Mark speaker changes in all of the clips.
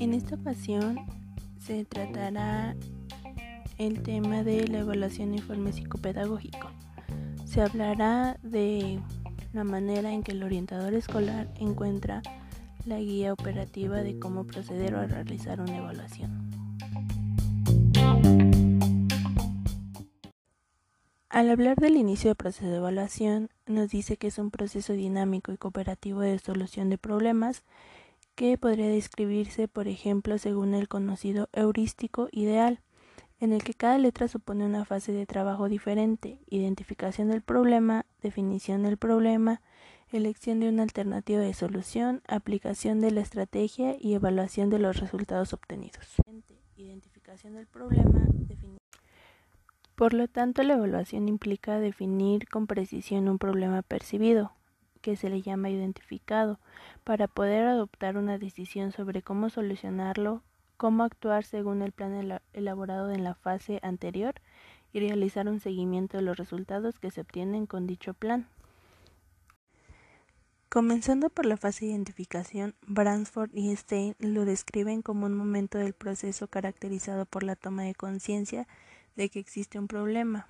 Speaker 1: En esta ocasión se tratará el tema de la evaluación de informe psicopedagógico. Se hablará de la manera en que el orientador escolar encuentra la guía operativa de cómo proceder o realizar una evaluación. Al hablar del inicio del proceso de evaluación, nos dice que es un proceso dinámico y cooperativo de solución de problemas que podría describirse, por ejemplo, según el conocido heurístico ideal, en el que cada letra supone una fase de trabajo diferente, identificación del problema, definición del problema, elección de una alternativa de solución, aplicación de la estrategia y evaluación de los resultados obtenidos. Por lo tanto, la evaluación implica definir con precisión un problema percibido, que se le llama identificado, para poder adoptar una decisión sobre cómo solucionarlo, cómo actuar según el plan elaborado en la fase anterior y realizar un seguimiento de los resultados que se obtienen con dicho plan. Comenzando por la fase de identificación, Bransford y Stein lo describen como un momento del proceso caracterizado por la toma de conciencia de que existe un problema,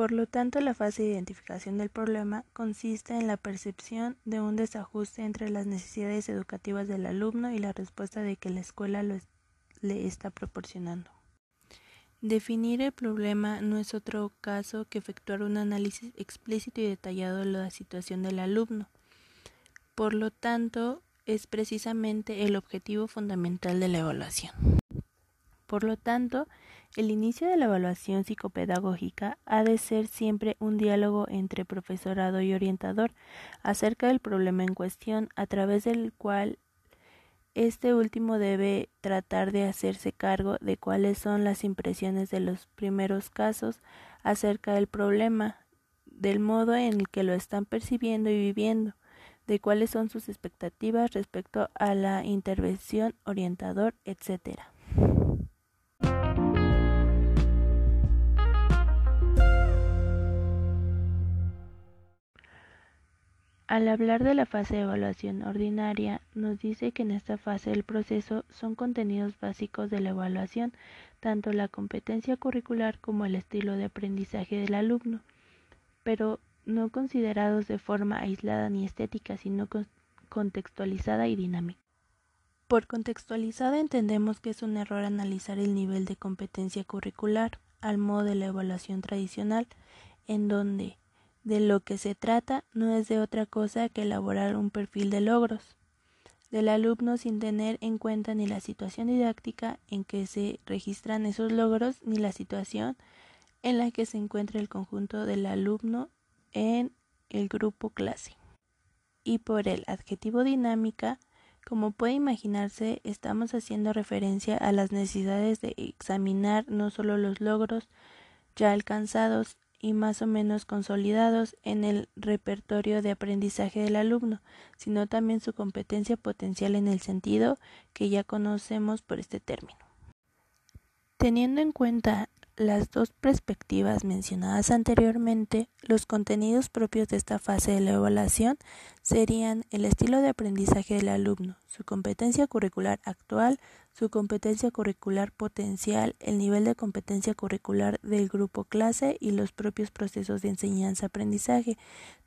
Speaker 1: por lo tanto, la fase de identificación del problema consiste en la percepción de un desajuste entre las necesidades educativas del alumno y la respuesta de que la escuela le está proporcionando. Definir el problema no es otro caso que efectuar un análisis explícito y detallado de la situación del alumno. Por lo tanto, es precisamente el objetivo fundamental de la evaluación. Por lo tanto, el inicio de la evaluación psicopedagógica ha de ser siempre un diálogo entre profesorado y orientador acerca del problema en cuestión, a través del cual este último debe tratar de hacerse cargo de cuáles son las impresiones de los primeros casos acerca del problema, del modo en el que lo están percibiendo y viviendo, de cuáles son sus expectativas respecto a la intervención orientador, etc. Al hablar de la fase de evaluación ordinaria, nos dice que en esta fase del proceso son contenidos básicos de la evaluación, tanto la competencia curricular como el estilo de aprendizaje del alumno, pero no considerados de forma aislada ni estética, sino contextualizada y dinámica. Por contextualizada entendemos que es un error analizar el nivel de competencia curricular al modo de la evaluación tradicional, en donde de lo que se trata no es de otra cosa que elaborar un perfil de logros del alumno sin tener en cuenta ni la situación didáctica en que se registran esos logros ni la situación en la que se encuentra el conjunto del alumno en el grupo clase. Y por el adjetivo dinámica, como puede imaginarse, estamos haciendo referencia a las necesidades de examinar no solo los logros ya alcanzados y más o menos consolidados en el repertorio de aprendizaje del alumno, sino también su competencia potencial en el sentido que ya conocemos por este término. Teniendo en cuenta las dos perspectivas mencionadas anteriormente, los contenidos propios de esta fase de la evaluación serían el estilo de aprendizaje del alumno, su competencia curricular actual, su competencia curricular potencial, el nivel de competencia curricular del grupo clase y los propios procesos de enseñanza-aprendizaje,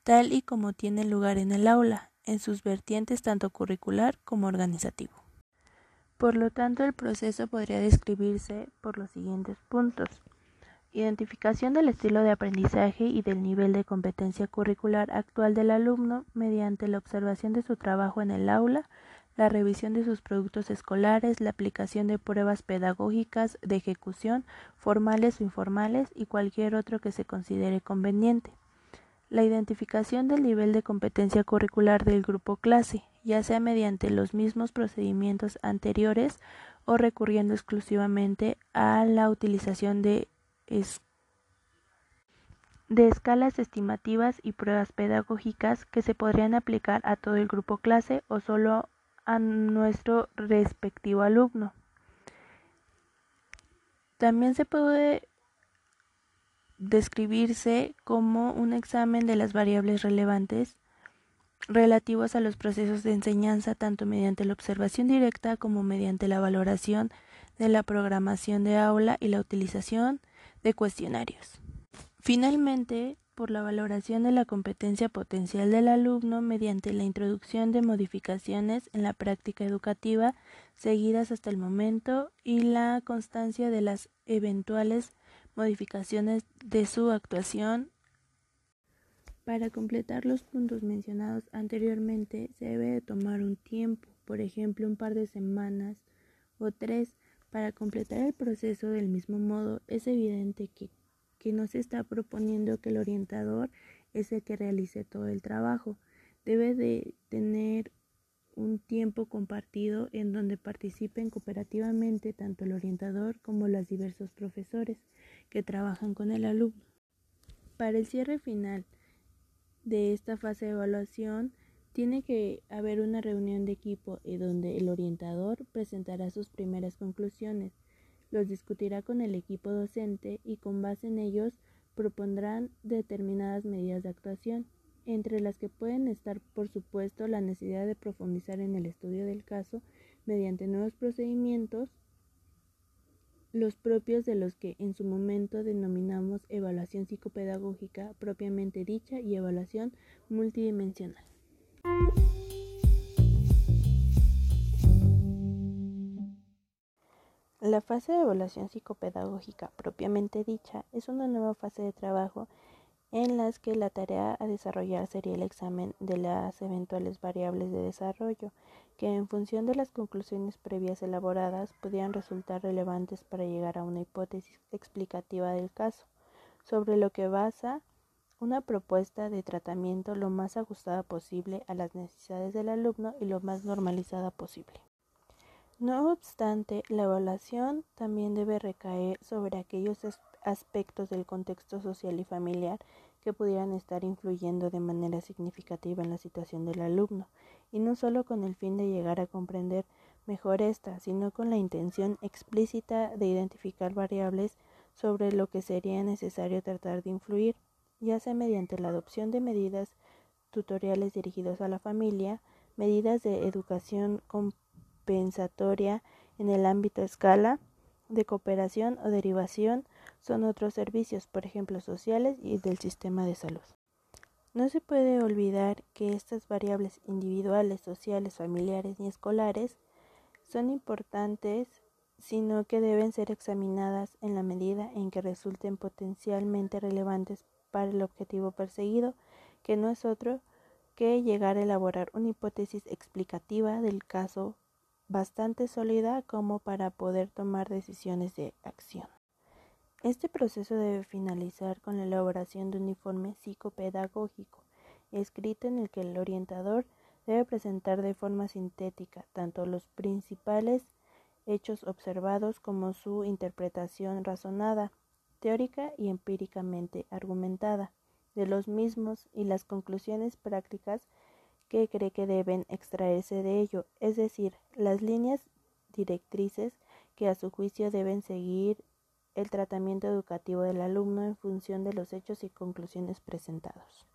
Speaker 1: tal y como tiene lugar en el aula, en sus vertientes tanto curricular como organizativo. Por lo tanto, el proceso podría describirse por los siguientes puntos. Identificación del estilo de aprendizaje y del nivel de competencia curricular actual del alumno mediante la observación de su trabajo en el aula, la revisión de sus productos escolares, la aplicación de pruebas pedagógicas de ejecución, formales o informales, y cualquier otro que se considere conveniente. La identificación del nivel de competencia curricular del grupo clase, ya sea mediante los mismos procedimientos anteriores o recurriendo exclusivamente a la utilización de, de escalas estimativas y pruebas pedagógicas que se podrían aplicar a todo el grupo clase o solo a nuestro respectivo alumno. También se puede describirse como un examen de las variables relevantes relativos a los procesos de enseñanza tanto mediante la observación directa como mediante la valoración de la programación de aula y la utilización de cuestionarios. Finalmente, por la valoración de la competencia potencial del alumno mediante la introducción de modificaciones en la práctica educativa seguidas hasta el momento y la constancia de las eventuales modificaciones de su actuación. Para completar los puntos mencionados anteriormente se debe de tomar un tiempo, por ejemplo un par de semanas o tres, para completar el proceso del mismo modo es evidente que que no se está proponiendo que el orientador es el que realice todo el trabajo. Debe de tener un tiempo compartido en donde participen cooperativamente tanto el orientador como los diversos profesores que trabajan con el alumno. Para el cierre final de esta fase de evaluación, tiene que haber una reunión de equipo en donde el orientador presentará sus primeras conclusiones los discutirá con el equipo docente y con base en ellos propondrán determinadas medidas de actuación, entre las que pueden estar, por supuesto, la necesidad de profundizar en el estudio del caso mediante nuevos procedimientos, los propios de los que en su momento denominamos evaluación psicopedagógica propiamente dicha y evaluación multidimensional. La fase de evaluación psicopedagógica propiamente dicha es una nueva fase de trabajo en las que la tarea a desarrollar sería el examen de las eventuales variables de desarrollo que en función de las conclusiones previas elaboradas pudieran resultar relevantes para llegar a una hipótesis explicativa del caso, sobre lo que basa una propuesta de tratamiento lo más ajustada posible a las necesidades del alumno y lo más normalizada posible. No obstante, la evaluación también debe recaer sobre aquellos aspectos del contexto social y familiar que pudieran estar influyendo de manera significativa en la situación del alumno, y no solo con el fin de llegar a comprender mejor esta, sino con la intención explícita de identificar variables sobre lo que sería necesario tratar de influir, ya sea mediante la adopción de medidas tutoriales dirigidas a la familia, medidas de educación compensatoria en el ámbito escala de cooperación o derivación son otros servicios, por ejemplo, sociales y del sistema de salud. No se puede olvidar que estas variables individuales, sociales, familiares y escolares son importantes, sino que deben ser examinadas en la medida en que resulten potencialmente relevantes para el objetivo perseguido, que no es otro que llegar a elaborar una hipótesis explicativa del caso bastante sólida como para poder tomar decisiones de acción. Este proceso debe finalizar con la elaboración de un informe psicopedagógico, escrito en el que el orientador debe presentar de forma sintética tanto los principales hechos observados como su interpretación razonada, teórica y empíricamente argumentada de los mismos y las conclusiones prácticas que cree que deben extraerse de ello, es decir, las líneas directrices que a su juicio deben seguir el tratamiento educativo del alumno en función de los hechos y conclusiones presentados.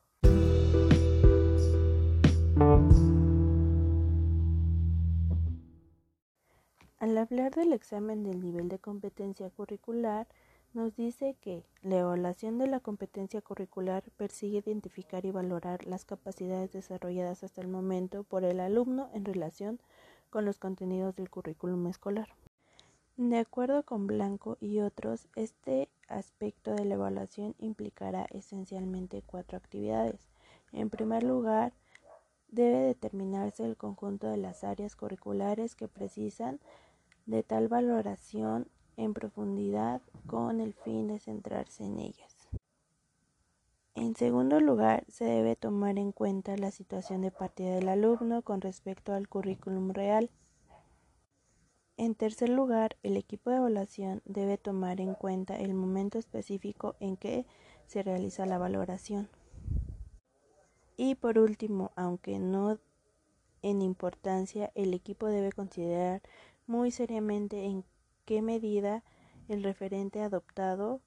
Speaker 1: Al hablar del examen del nivel de competencia curricular, nos dice que la evaluación de la competencia curricular persigue identificar y valorar las capacidades desarrolladas hasta el momento por el alumno en relación con los contenidos del currículum escolar. De acuerdo con Blanco y otros, este aspecto de la evaluación implicará esencialmente cuatro actividades. En primer lugar, debe determinarse el conjunto de las áreas curriculares que precisan de tal valoración en profundidad con el fin de centrarse en ellas. En segundo lugar, se debe tomar en cuenta la situación de partida del alumno con respecto al currículum real. En tercer lugar, el equipo de evaluación debe tomar en cuenta el momento específico en que se realiza la valoración. Y por último, aunque no en importancia, el equipo debe considerar muy seriamente en qué medida el referente adoptado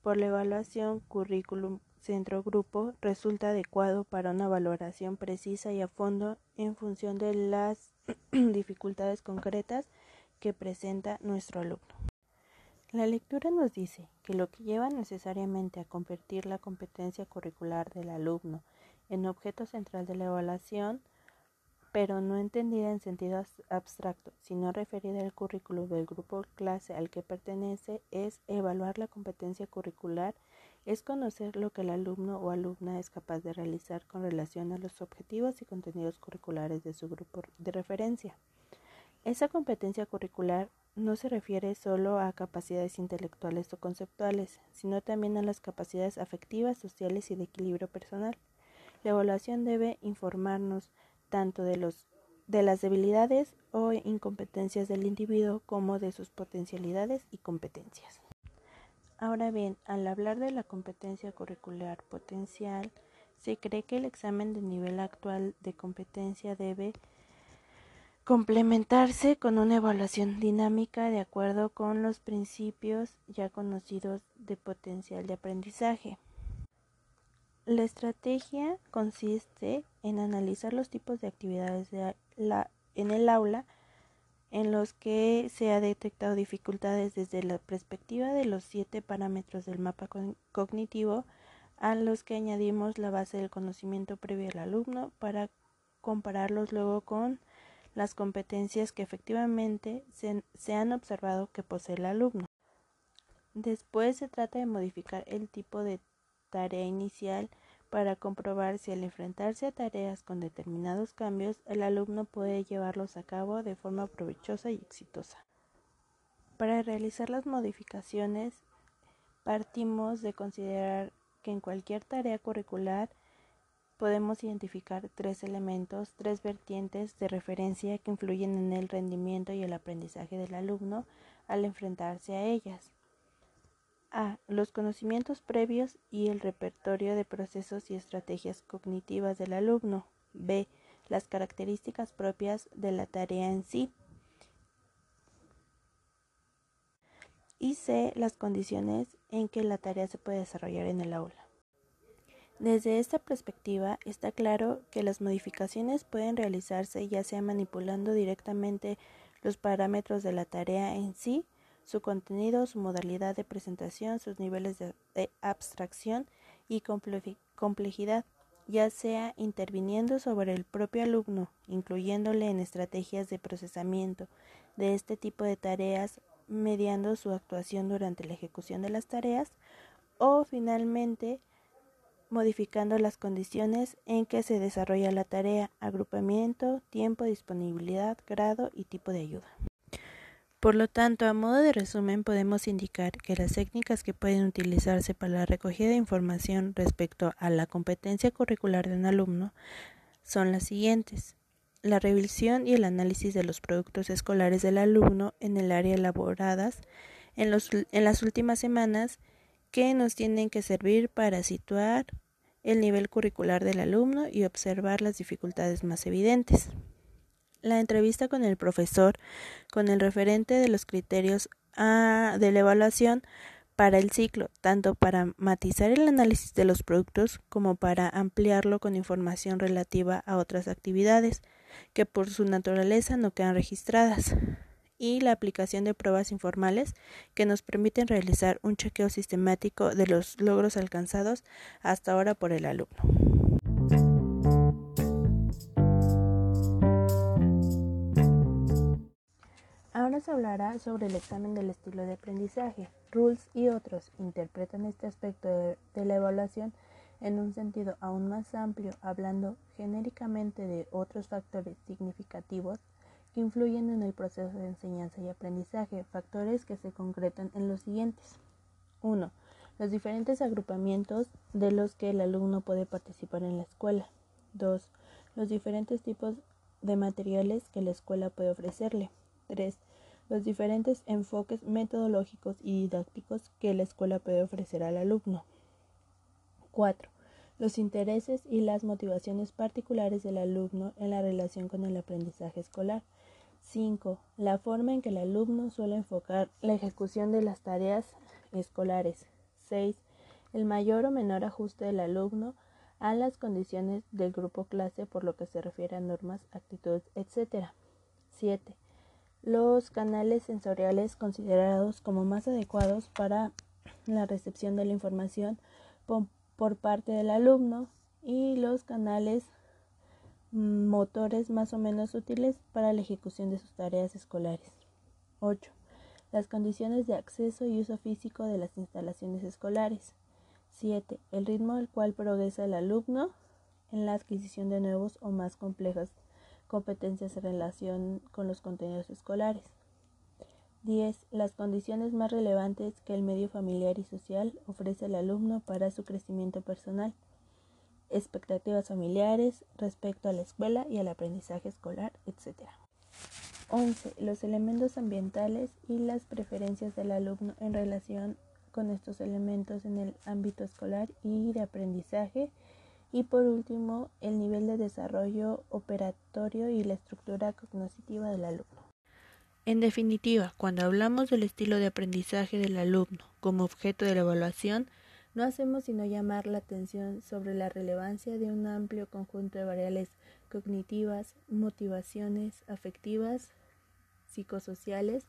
Speaker 1: por la evaluación currículum centro-grupo resulta adecuado para una valoración precisa y a fondo en función de las dificultades concretas que presenta nuestro alumno. La lectura nos dice que lo que lleva necesariamente a convertir la competencia curricular del alumno en objeto central de la evaluación, pero no entendida en sentido abstracto, sino referida al currículo del grupo clase al que pertenece, es evaluar la competencia curricular, es conocer lo que el alumno o alumna es capaz de realizar con relación a los objetivos y contenidos curriculares de su grupo de referencia. Esa competencia curricular no se refiere solo a capacidades intelectuales o conceptuales, sino también a las capacidades afectivas, sociales y de equilibrio personal. La evaluación debe informarnos tanto de, los, de las debilidades o incompetencias del individuo como de sus potencialidades y competencias. Ahora bien, al hablar de la competencia curricular potencial, se cree que el examen de nivel actual de competencia debe complementarse con una evaluación dinámica de acuerdo con los principios ya conocidos de potencial de aprendizaje. La estrategia consiste en analizar los tipos de actividades en el aula en los que se ha detectado dificultades desde la perspectiva de los siete parámetros del mapa cognitivo a los que añadimos la base del conocimiento previo al alumno para compararlos luego con las competencias que efectivamente se, han observado que posee el alumno. Después se trata de modificar el tipo de tarea inicial para comprobar si al enfrentarse a tareas con determinados cambios el alumno puede llevarlos a cabo de forma provechosa y exitosa. Para realizar las modificaciones partimos de considerar que en cualquier tarea curricular podemos identificar tres elementos, tres vertientes de referencia que influyen en el rendimiento y el aprendizaje del alumno al enfrentarse a ellas. A. Los conocimientos previos y el repertorio de procesos y estrategias cognitivas del alumno. B. Las características propias de la tarea en sí. Y C. Las condiciones en que la tarea se puede desarrollar en el aula. Desde esta perspectiva, está claro que las modificaciones pueden realizarse ya sea manipulando directamente los parámetros de la tarea en sí, su contenido, su modalidad de presentación, sus niveles de, abstracción y complejidad, ya sea interviniendo sobre el propio alumno, incluyéndole en estrategias de procesamiento de este tipo de tareas, mediando su actuación durante la ejecución de las tareas, o finalmente modificando las condiciones en que se desarrolla la tarea, agrupamiento, tiempo, disponibilidad, grado y tipo de ayuda. Por lo tanto, a modo de resumen, podemos indicar que las técnicas que pueden utilizarse para la recogida de información respecto a la competencia curricular de un alumno son las siguientes. La revisión y el análisis de los productos escolares del alumno en el área elaboradas en, en las últimas semanas que nos tienen que servir para situar el nivel curricular del alumno y observar las dificultades más evidentes. La entrevista con el profesor, con el referente de los criterios ah, de la evaluación para el ciclo, tanto para matizar el análisis de los productos como para ampliarlo con información relativa a otras actividades que por su naturaleza no quedan registradas y la aplicación de pruebas informales que nos permiten realizar un chequeo sistemático de los logros alcanzados hasta ahora por el alumno. Ahora se hablará sobre el examen del estilo de aprendizaje. Rules y otros interpretan este aspecto de, la evaluación en un sentido aún más amplio, hablando genéricamente de otros factores significativos influyen en el proceso de enseñanza y aprendizaje, factores que se concretan en los siguientes. 1. Los diferentes agrupamientos de los que el alumno puede participar en la escuela. 2. Los diferentes tipos de materiales que la escuela puede ofrecerle. 3. Los diferentes enfoques metodológicos y didácticos que la escuela puede ofrecer al alumno. 4. Los intereses y las motivaciones particulares del alumno en la relación con el aprendizaje escolar. 5. La forma en que el alumno suele enfocar la ejecución de las tareas escolares. 6. El mayor o menor ajuste del alumno a las condiciones del grupo clase por lo que se refiere a normas, actitudes, etc. 7. Los canales sensoriales considerados como más adecuados para la recepción de la información por parte del alumno y los canales motores más o menos útiles para la ejecución de sus tareas escolares. 8. Las condiciones de acceso y uso físico de las instalaciones escolares. 7. El ritmo al cual progresa el alumno en la adquisición de nuevos o más complejas competencias en relación con los contenidos escolares. 10. Las condiciones más relevantes que el medio familiar y social ofrece al alumno para su crecimiento personal. Expectativas familiares respecto a la escuela y al aprendizaje escolar, etc. 11. Los elementos ambientales y las preferencias del alumno en relación con estos elementos en el ámbito escolar y de aprendizaje. Y por último, el nivel de desarrollo operatorio y la estructura cognitiva del alumno. En definitiva, cuando hablamos del estilo de aprendizaje del alumno como objeto de la evaluación, no hacemos sino llamar la atención sobre la relevancia de un amplio conjunto de variables cognitivas, motivaciones, afectivas, psicosociales,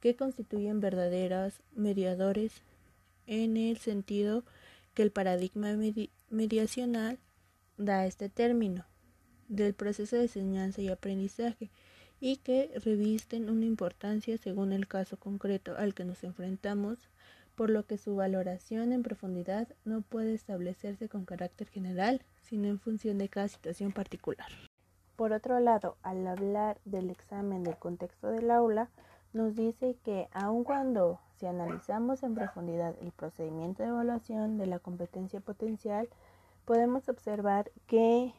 Speaker 1: que constituyen verdaderos mediadores en el sentido que el paradigma mediacional da este término del proceso de enseñanza y aprendizaje y que revisten una importancia según el caso concreto al que nos enfrentamos, por lo que su valoración en profundidad no puede establecerse con carácter general, sino en función de cada situación particular. Por otro lado, al hablar del examen del contexto del aula, nos dice que aun cuando si analizamos en profundidad el procedimiento de evaluación de la competencia potencial, podemos observar que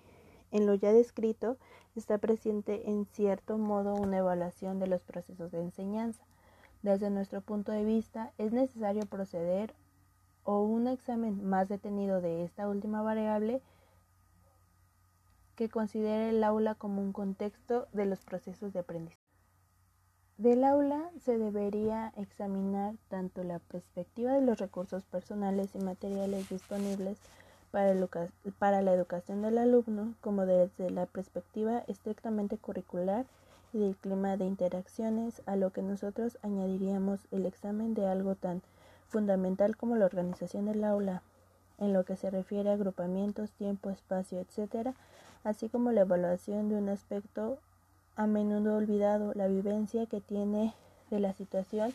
Speaker 1: en lo ya descrito está presente en cierto modo una evaluación de los procesos de enseñanza. Desde nuestro punto de vista, es necesario proceder o un examen más detenido de esta última variable que considere el aula como un contexto de los procesos de aprendizaje. Del aula se debería examinar tanto la perspectiva de los recursos personales y materiales disponibles para, para, la educación del alumno como desde la perspectiva estrictamente curricular y del clima de interacciones, a lo que nosotros añadiríamos el examen de algo tan fundamental como la organización del aula, en lo que se refiere a agrupamientos, tiempo, espacio, etc., así como la evaluación de un aspecto a menudo olvidado la vivencia que tiene de la situación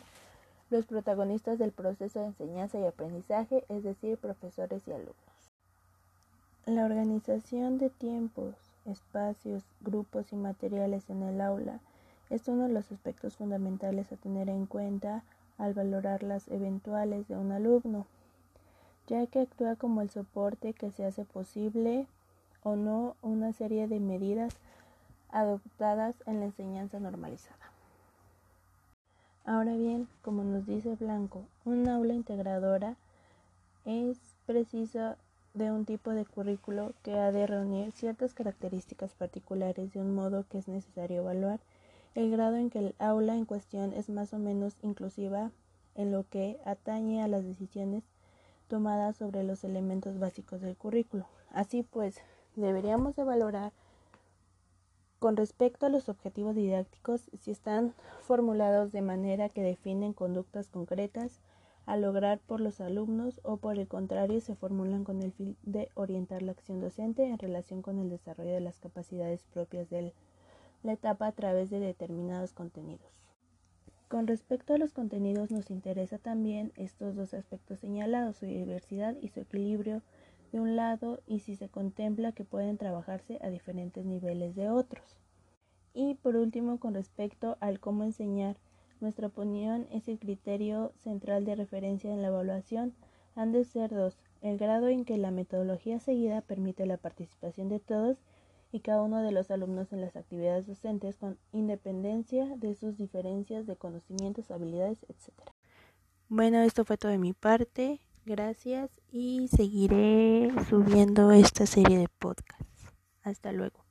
Speaker 1: los protagonistas del proceso de enseñanza y aprendizaje, es decir, profesores y alumnos. La organización de tiempos, espacios, grupos y materiales en el aula es uno de los aspectos fundamentales a tener en cuenta al valorar las eventuales de un alumno, ya que actúa como el soporte que se hace posible o no una serie de medidas adoptadas en la enseñanza normalizada. Ahora bien, como nos dice Blanco, un aula integradora es precisa de un tipo de currículo que ha de reunir ciertas características particulares de un modo que es necesario evaluar el grado en que el aula en cuestión es más o menos inclusiva en lo que atañe a las decisiones tomadas sobre los elementos básicos del currículo. Así pues, deberíamos de valorar con respecto a los objetivos didácticos, si están formulados de manera que definen conductas concretas a lograr por los alumnos o por el contrario se formulan con el fin de orientar la acción docente en relación con el desarrollo de las capacidades propias de la etapa a través de determinados contenidos. Con respecto a los contenidos nos interesa también estos dos aspectos señalados, su diversidad y su equilibrio de un lado y si se contempla que pueden trabajarse a diferentes niveles de otros. Y por último, con respecto al cómo enseñar, nuestra opinión es el criterio central de referencia en la evaluación. Han de ser dos, el grado en que la metodología seguida permite la participación de todos y cada uno de los alumnos en las actividades docentes con independencia de sus diferencias de conocimientos, habilidades, etc. Bueno, esto fue todo de mi parte. Gracias y seguiré subiendo esta serie de podcasts. Hasta luego.